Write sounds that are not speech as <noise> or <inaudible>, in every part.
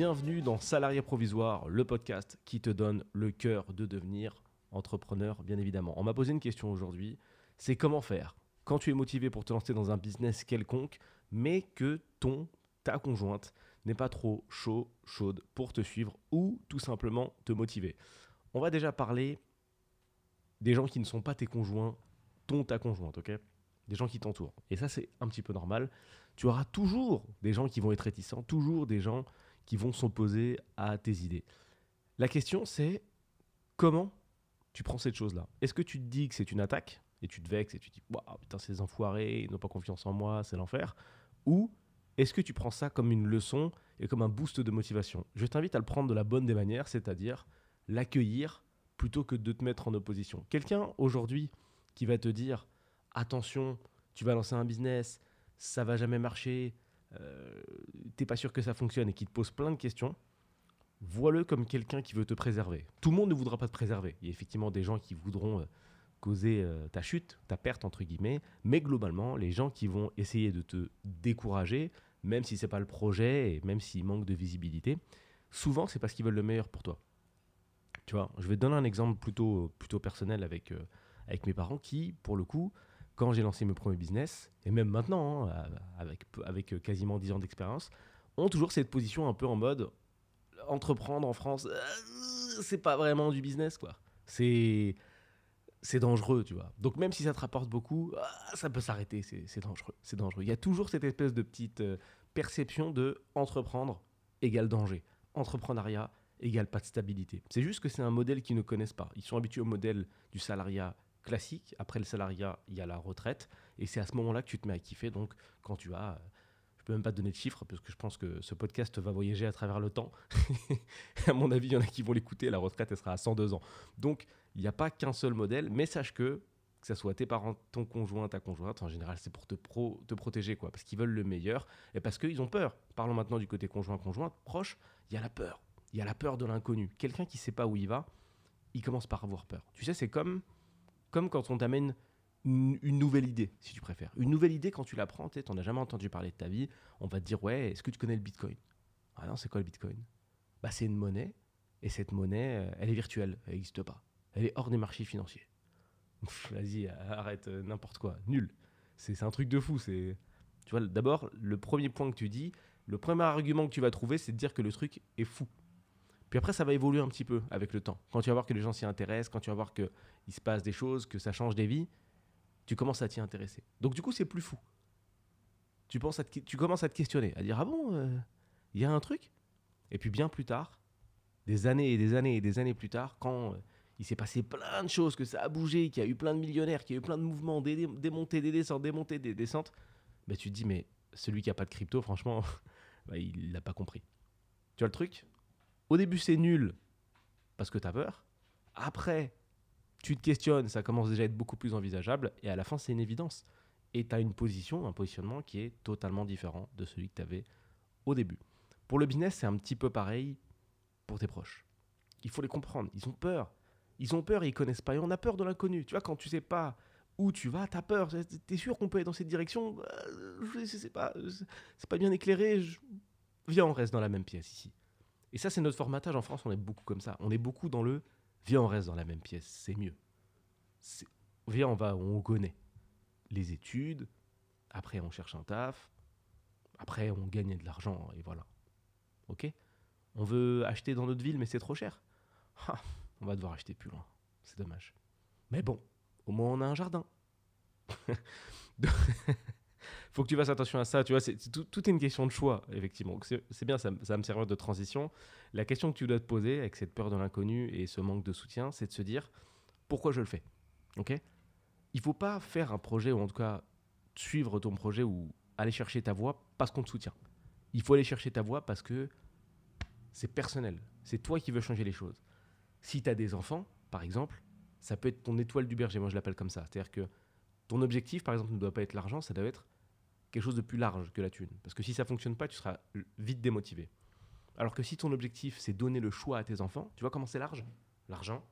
Bienvenue dans Salarié Provisoire, le podcast qui te donne le cœur de devenir entrepreneur, bien évidemment. On m'a posé une question aujourd'hui, c'est comment faire quand tu es motivé pour te lancer dans un business quelconque, mais que ton, ta conjointe n'est pas trop chaud, chaude pour te suivre ou tout simplement te motiver? On va déjà parler des gens qui ne sont pas tes conjoints, ton, ta conjointe, ok? Des gens qui t'entourent. Et ça, c'est un petit peu normal. Tu auras toujours des gens qui vont être réticents, toujours des gens qui vont s'opposer à tes idées. La question, c'est comment tu prends cette chose-là? Est-ce que tu te dis que c'est une attaque et tu te vexes et tu te dis Waouh, putain, ces enfoirés, ils n'ont pas confiance en moi, c'est l'enfer? Ou est-ce que tu prends ça comme une leçon et comme un boost de motivation? Je t'invite à le prendre de la bonne des manières, c'est-à-dire l'accueillir plutôt que de te mettre en opposition. Quelqu'un aujourd'hui qui va te dire attention, tu vas lancer un business, ça va jamais marcher, euh, t'es pas sûr que ça fonctionne et qui te pose plein de questions, vois-le comme quelqu'un qui veut te préserver. Tout le monde ne voudra pas te préserver. Il y a effectivement des gens qui voudront euh, causer euh, ta chute, ta perte entre guillemets, mais globalement, les gens qui vont essayer de te décourager, même si c'est pas le projet et même s'il manque de visibilité, souvent c'est parce qu'ils veulent le meilleur pour toi. Tu vois, je vais te donner un exemple plutôt, plutôt personnel avec, euh, avec mes parents qui, pour le coup, quand j'ai lancé mes premiers business, et même maintenant, hein, avec, avec quasiment 10 ans d'expérience, ont toujours cette position un peu en mode entreprendre en France, euh, c'est pas vraiment du business, quoi. C'est c'est dangereux, tu vois. Donc même si ça te rapporte beaucoup, ah, ça peut s'arrêter, c'est dangereux, c'est dangereux. Il y a toujours cette espèce de petite euh, perception de entreprendre égale danger, entrepreneuriat égale pas de stabilité. C'est juste que c'est un modèle qu'ils ne connaissent pas. Ils sont habitués au modèle du salariat classique. Après le salariat, il y a la retraite, et c'est à ce moment-là que tu te mets à kiffer. Donc quand tu as je peux même pas te donner de chiffres parce que je pense que ce podcast va voyager à travers le temps. <laughs> à mon avis, il y en a qui vont l'écouter. La retraite, elle sera à 102 ans. Donc, il n'y a pas qu'un seul modèle, mais sache que que ce soit tes parents, ton conjoint, ta conjointe, en général, c'est pour te, te protéger, quoi, parce qu'ils veulent le meilleur et parce qu'ils ont peur. Parlons maintenant du côté conjoint-conjointe, proche, il y a la peur. Il y a la peur de l'inconnu. Quelqu'un qui ne sait pas où il va, il commence par avoir peur. Tu sais, c'est comme, comme quand on t'amène une, nouvelle idée, si tu préfères. Une nouvelle idée, quand tu l'apprends, tu n'en as jamais entendu parler de ta vie, on va te dire Ouais, est-ce que tu connais le bitcoin? Ah non, c'est quoi le bitcoin? Bah, C'est une monnaie, et cette monnaie, euh, elle est virtuelle, elle n'existe pas. Elle est hors des marchés financiers. Vas-y, arrête, euh, n'importe quoi, nul. C'est un truc de fou. C'est, tu vois, d'abord, le premier point que tu dis, le premier argument que tu vas trouver, c'est de dire que le truc est fou. Puis après, ça va évoluer un petit peu avec le temps. Quand tu vas voir que les gens s'y intéressent, quand tu vas voir qu'il se passe des choses, que ça change des vies, tu commences à t'y intéresser. Donc du coup, c'est plus fou. Tu, commences à te questionner, à dire Ah bon, euh, il y a un truc? Et puis bien plus tard, des années et des années et des années plus tard, quand euh, il s'est passé plein de choses, que ça a bougé, qu'il y a eu plein de millionnaires, qu'il y a eu plein de mouvements, des, montées, des descentes, des montées, des descentes, bah, tu te dis Mais celui qui a pas de crypto, franchement, <laughs> bah, il l'a pas compris. Tu vois le truc? Au début, c'est nul parce que tu as peur. Après, tu te questionnes, ça commence déjà à être beaucoup plus envisageable, et à la fin, c'est une évidence. Et tu as une position, un positionnement qui est totalement différent de celui que tu avais au début. Pour le business, c'est un petit peu pareil pour tes proches. Il faut les comprendre, ils ont peur. Ils ont peur et ils connaissent pas. Et on a peur de l'inconnu. Tu vois, quand tu sais pas où tu vas, tu as peur. Tu es sûr qu'on peut aller dans cette direction? Euh, Je sais pas, c'est pas bien éclairé. Viens, on reste dans la même pièce ici. Et ça, c'est notre formatage en France. On est beaucoup comme ça. On est beaucoup dans le Viens, on reste dans la même pièce, c'est mieux. Viens, on va, on connaît les études. Après, on cherche un taf. Après, on gagne de l'argent et voilà. Ok? On veut acheter dans notre ville, mais c'est trop cher. Ah, on va devoir acheter plus loin. C'est dommage. Mais bon, au moins on a un jardin. <laughs> faut que tu fasses attention à ça. Tu vois, c'est, tout, est une question de choix, effectivement. C'est, bien, ça, me servir de transition. La question que tu dois te poser avec cette peur de l'inconnu et ce manque de soutien, c'est de se dire pourquoi je le fais. Ok? Il faut pas faire un projet, ou en tout cas suivre ton projet ou aller chercher ta voie parce qu'on te soutient. Il faut aller chercher ta voie parce que c'est personnel. C'est toi qui veux changer les choses. Si tu as des enfants, par exemple, ça peut être ton étoile du berger. Moi, je l'appelle comme ça. C'est-à-dire que ton objectif, par exemple, ne doit pas être l'argent, ça doit être quelque chose de plus large que la thune. Parce que si ça fonctionne pas, tu seras vite démotivé. Alors que si ton objectif, c'est donner le choix à tes enfants, tu vois comment c'est large? L'argent,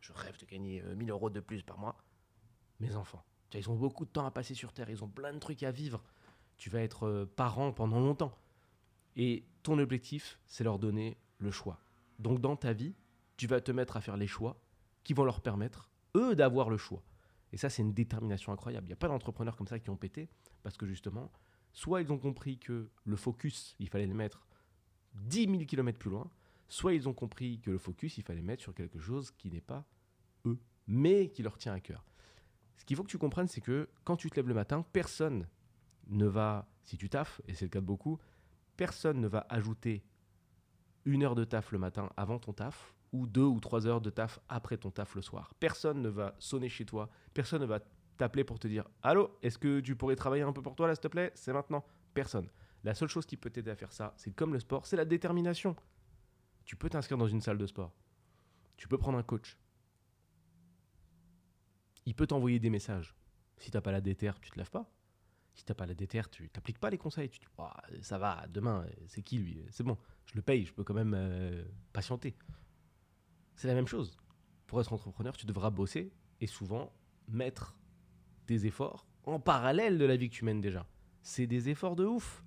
je rêve de gagner 1000 euh, euros de plus par mois. Mes enfants, ils ont beaucoup de temps à passer sur Terre, ils ont plein de trucs à vivre. Tu vas être euh, parent pendant longtemps. Et ton objectif, c'est leur donner le choix. Donc dans ta vie, tu vas te mettre à faire les choix qui vont leur permettre, eux, d'avoir le choix. Et ça, c'est une détermination incroyable. Il n'y a pas d'entrepreneurs comme ça qui ont pété, parce que justement, soit ils ont compris que le focus, il fallait le mettre 10 000 km plus loin, soit ils ont compris que le focus, il fallait mettre sur quelque chose qui n'est pas eux, mais qui leur tient à cœur. Ce qu'il faut que tu comprennes, c'est que quand tu te lèves le matin, personne ne va, si tu taffes, et c'est le cas de beaucoup, personne ne va ajouter une heure de taf le matin avant ton taf ou deux ou trois heures de taf après ton taf le soir. Personne ne va sonner chez toi, personne ne va t'appeler pour te dire Allô, est-ce que tu pourrais travailler un peu pour toi là, s'il te plaît? C'est maintenant. Personne. La seule chose qui peut t'aider à faire ça, c'est comme le sport, c'est la détermination. Tu peux t'inscrire dans une salle de sport. Tu peux prendre un coach. Il peut t'envoyer des messages. Si t'as pas la déter, tu te lèves pas. Si t'as pas la déter, tu t'appliques pas les conseils. Tu dis, ça va, demain, c'est qui lui? C'est bon, je le paye, je peux quand même euh, patienter. C'est la même chose. Pour être entrepreneur, tu devras bosser et souvent mettre des efforts en parallèle de la vie que tu mènes déjà. C'est des efforts de ouf.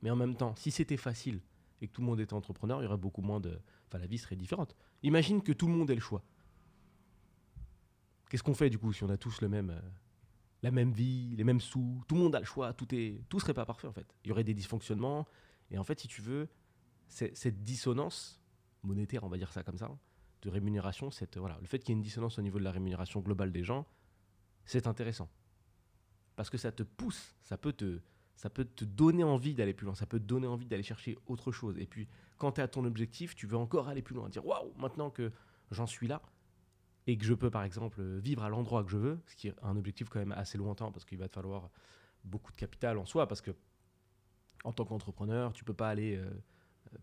Mais en même temps, si c'était facile et que tout le monde était entrepreneur, il y aurait beaucoup moins de. Enfin, la vie serait différente. Imagine que tout le monde ait le choix. Qu'est-ce qu'on fait du coup si on a tous le même, euh, la même vie, les mêmes sous Tout le monde a le choix, tout, est, tout serait pas parfait en fait. Il y aurait des dysfonctionnements. Et en fait, si tu veux, cette dissonance monétaire, on va dire ça comme ça, de rémunération, cette, le fait qu'il y ait une dissonance au niveau de la rémunération globale des gens, c'est intéressant. Parce que ça te pousse, ça peut te, ça peut te donner envie d'aller plus loin, ça peut te donner envie d'aller chercher autre chose. Et puis, quand tu es à ton objectif, tu veux encore aller plus loin, dire waouh, maintenant que j'en suis là et que je peux par exemple vivre à l'endroit que je veux, ce qui est un objectif quand même assez lointain parce qu'il va te falloir beaucoup de capital en soi, parce que en tant qu'entrepreneur, tu peux pas aller euh,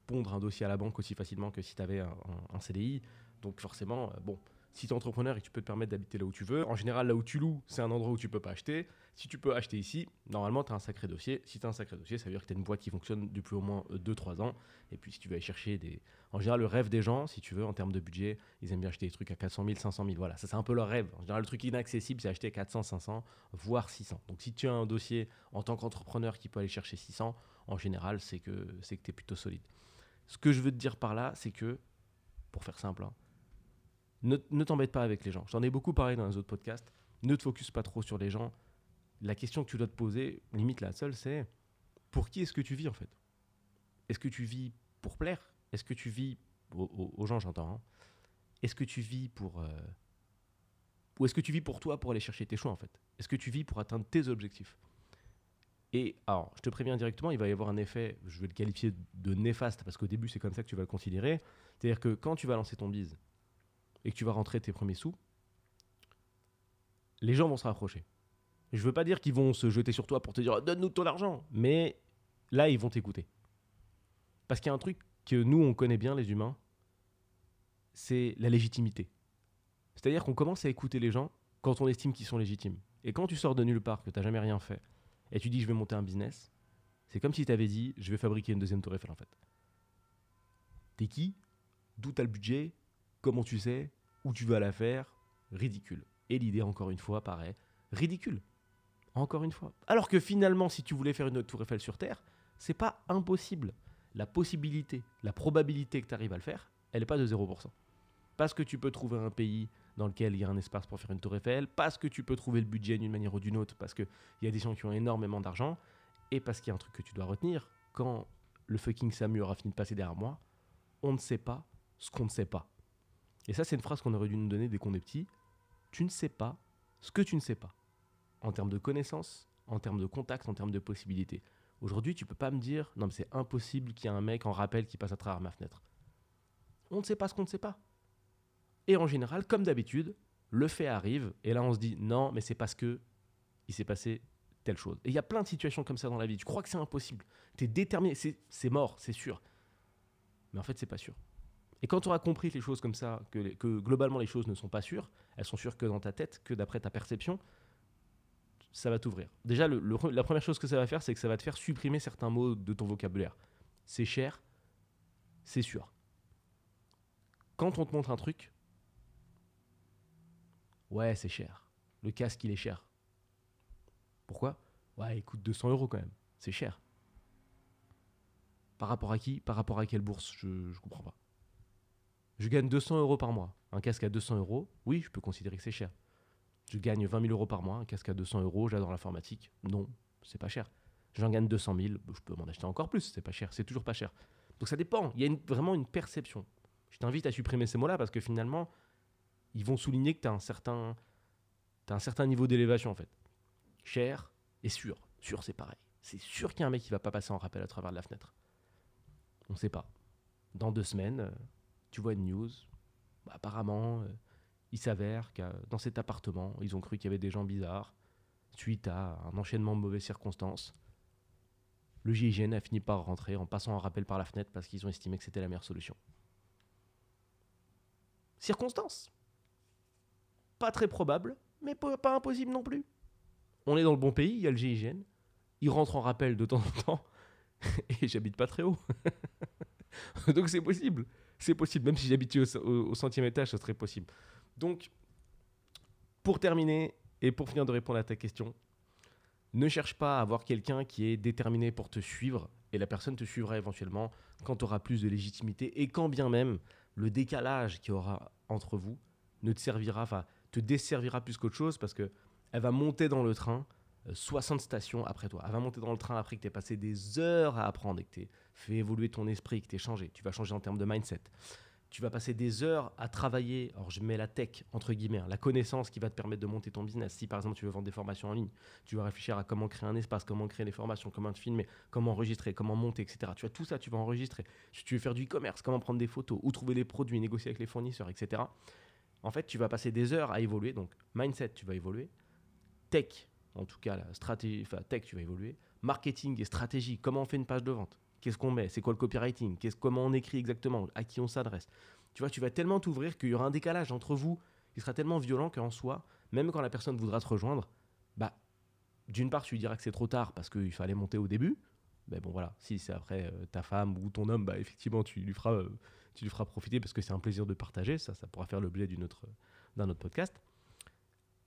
pondre un dossier à la banque aussi facilement que si tu avais un, CDI. Donc forcément, euh, bon, si tu es entrepreneur et que tu peux te permettre d'habiter là où tu veux, en général, là où tu loues, c'est un endroit où tu peux pas acheter. Si tu peux acheter ici, normalement, tu as un sacré dossier. Si tu as un sacré dossier, ça veut dire que tu as une boîte qui fonctionne depuis au moins 2-3 ans. Et puis, si tu veux aller chercher des. En général, le rêve des gens, si tu veux, en termes de budget, ils aiment bien acheter des trucs à 400 000, 500 000. Voilà, ça, c'est un peu leur rêve. En général, le truc inaccessible, c'est acheter 400, 500, voire 600. Donc, si tu as un dossier en tant qu'entrepreneur qui peut aller chercher 600, en général, c'est que tu es plutôt solide. Ce que je veux te dire par là, c'est que, pour faire simple, hein, ne, t'embête pas avec les gens. J'en ai beaucoup parlé dans les autres podcasts. Ne te focus pas trop sur les gens. La question que tu dois te poser, limite la seule, c'est pour qui est-ce que tu vis en fait? Est-ce que tu vis pour plaire? Est-ce que tu vis aux, gens, j'entends hein. Est-ce que tu vis pour euh, ou est-ce que tu vis pour toi pour aller chercher tes choix en fait? Est-ce que tu vis pour atteindre tes objectifs? Et alors, je te préviens directement, il va y avoir un effet, je vais le qualifier de néfaste parce qu'au début c'est comme ça que tu vas le considérer. C'est-à-dire que quand tu vas lancer ton bise, et que tu vas rentrer tes premiers sous, les gens vont se rapprocher. Je veux pas dire qu'ils vont se jeter sur toi pour te dire donne-nous ton argent, mais là ils vont t'écouter. Parce qu'il y a un truc que nous on connaît bien les humains, c'est la légitimité. C'est-à-dire qu'on commence à écouter les gens quand on estime qu'ils sont légitimes. Et quand tu sors de nulle part, que tu n'as jamais rien fait, et tu dis je vais monter un business, c'est comme si tu avais dit je vais fabriquer une deuxième tour Eiffel en fait. T'es qui? D'où t'as le budget? Comment tu sais, où tu vas la faire, ridicule. Et l'idée, encore une fois, paraît ridicule. Encore une fois. Alors que finalement, si tu voulais faire une tour Eiffel sur Terre, c'est pas impossible. La possibilité, la probabilité que tu arrives à le faire, elle n'est pas de 0%. Parce que tu peux trouver un pays dans lequel il y a un espace pour faire une tour Eiffel, parce que tu peux trouver le budget d'une manière ou d'une autre, parce qu'il y a des gens qui ont énormément d'argent, et parce qu'il y a un truc que tu dois retenir, quand le fucking Samu aura fini de passer derrière moi, on ne sait pas ce qu'on ne sait pas. Et ça, c'est une phrase qu'on aurait dû nous donner dès qu'on est petit. Tu ne sais pas ce que tu ne sais pas. En termes de connaissances, en termes de contacts, en termes de possibilités. Aujourd'hui, tu peux pas me dire, non, mais c'est impossible qu'il y ait un mec en rappel qui passe à travers ma fenêtre. On ne sait pas ce qu'on ne sait pas. Et en général, comme d'habitude, le fait arrive, et là on se dit, non, mais c'est parce que il s'est passé telle chose. Et il y a plein de situations comme ça dans la vie. Tu crois que c'est impossible. Tu déterminé, c'est mort, c'est sûr. Mais en fait, c'est pas sûr. Et quand tu auras compris les choses comme ça, que, globalement les choses ne sont pas sûres, elles sont sûres que dans ta tête, que d'après ta perception, ça va t'ouvrir. Déjà, la première chose que ça va faire, c'est que ça va te faire supprimer certains mots de ton vocabulaire. C'est cher, c'est sûr. Quand on te montre un truc, ouais, c'est cher. Le casque, il est cher. Pourquoi? Ouais, il coûte 200 euros quand même. C'est cher. Par rapport à qui? Par rapport à quelle bourse? Je ne comprends pas. Je gagne 200 euros par mois. Un casque à 200 euros, oui, je peux considérer que c'est cher. Je gagne 20 000 euros par mois, un casque à 200 euros, j'adore l'informatique. Non, c'est pas cher. J'en gagne 200 000, je peux m'en acheter encore plus, c'est pas cher, c'est toujours pas cher. Donc ça dépend, il y a vraiment une perception. Je t'invite à supprimer ces mots-là parce que finalement, ils vont souligner que tu as un certain, un certain niveau d'élévation en fait. Cher et sûr. Sûr, c'est pareil. C'est sûr qu'il y a un mec qui va pas passer en rappel à travers la fenêtre. On ne sait pas. Dans deux semaines, euh, tu vois une news. Apparemment, euh, il s'avère que dans cet appartement, ils ont cru qu'il y avait des gens bizarres. Suite à un enchaînement de mauvaises circonstances, le GIGN a fini par rentrer en passant un rappel par la fenêtre parce qu'ils ont estimé que c'était la meilleure solution. Circonstances Pas très probable, mais pas impossible non plus. On est dans le bon pays, il y a le GIGN. Il rentre en rappel de temps en temps. <laughs> Et j'habite pas très haut. <laughs> Donc c'est possible. C'est possible. Même si j'habitais au, centième étage, ce serait possible. Donc, pour terminer et pour finir de répondre à ta question, ne cherche pas à avoir quelqu'un qui est déterminé pour te suivre et la personne te suivra éventuellement quand tu auras plus de légitimité et quand bien même le décalage qu'il y aura entre vous ne te servira, enfin, te desservira plus qu'autre chose parce que elle va monter dans le train 60 euh, stations après toi. Elle va monter dans le train après que tu passé des heures à apprendre et que tu fait évoluer ton esprit, que tu changé. Tu vas changer en termes de mindset. Tu vas passer des heures à travailler, alors je mets la tech entre guillemets, hein, la connaissance qui va te permettre de monter ton business. Si par exemple tu veux vendre des formations en ligne, tu vas réfléchir à comment créer un espace, comment créer les formations, comment te filmer, comment enregistrer, comment monter, etc. Tu vois, tout ça, tu vas enregistrer. Si tu veux faire du e-commerce, comment prendre des photos, où trouver les produits, négocier avec les fournisseurs, etc. En fait, tu vas passer des heures à évoluer. Donc, mindset, tu vas évoluer tech, en tout cas la stratégie, enfin tech, tu vas évoluer. Marketing et stratégie, comment on fait une page de vente? Qu'est-ce qu'on met? C'est quoi le copywriting? Comment on écrit exactement? À qui on s'adresse? Tu vois, tu vas tellement t'ouvrir qu'il y aura un décalage entre vous. Qui sera tellement violent qu'en soi, même quand la personne voudra te rejoindre, bah, d'une part, tu lui diras que c'est trop tard parce qu'il fallait monter au début. Mais bon, voilà, si c'est après euh, ta femme ou ton homme, bah, effectivement, tu lui feras, euh, tu lui feras profiter parce que c'est un plaisir de partager. Ça, ça pourra faire l'objet autre, d'un autre podcast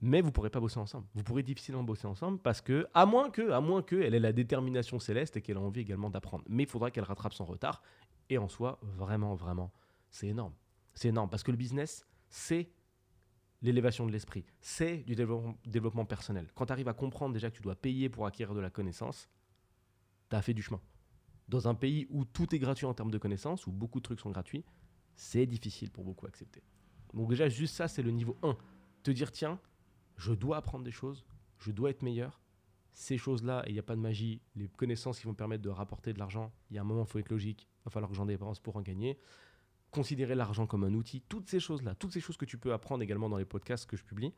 mais vous pourrez pas bosser ensemble. Vous pourrez difficilement bosser ensemble parce que, à moins que, à moins que, elle ait la détermination céleste et qu'elle a envie également d'apprendre. Mais il faudra qu'elle rattrape son retard. Et en soi, vraiment, vraiment, c'est énorme. C'est énorme parce que le business, c'est l'élévation de l'esprit, c'est du développement, personnel. Quand tu arrives à comprendre déjà que tu dois payer pour acquérir de la connaissance, tu as fait du chemin. Dans un pays où tout est gratuit en termes de connaissances, où beaucoup de trucs sont gratuits, c'est difficile pour beaucoup accepter. Donc déjà, juste ça, c'est le niveau 1. Te dire, tiens, je dois apprendre des choses, je dois être meilleur. Ces choses-là, il n'y a pas de magie, les connaissances qui vont permettre de rapporter de l'argent, il y a un moment, il faut être logique, il va falloir que j'en dépense pour en gagner. Considérer l'argent comme un outil, toutes ces choses-là, toutes ces choses que tu peux apprendre également dans les podcasts que je publie,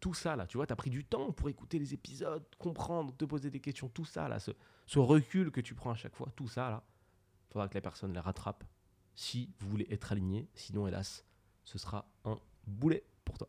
tout ça là, tu vois, tu as pris du temps pour écouter les épisodes, comprendre, te poser des questions, tout ça là, ce, ce recul que tu prends à chaque fois, tout ça là, il faudra que la personne les rattrape si vous voulez être aligné, sinon hélas, ce sera un boulet pour toi.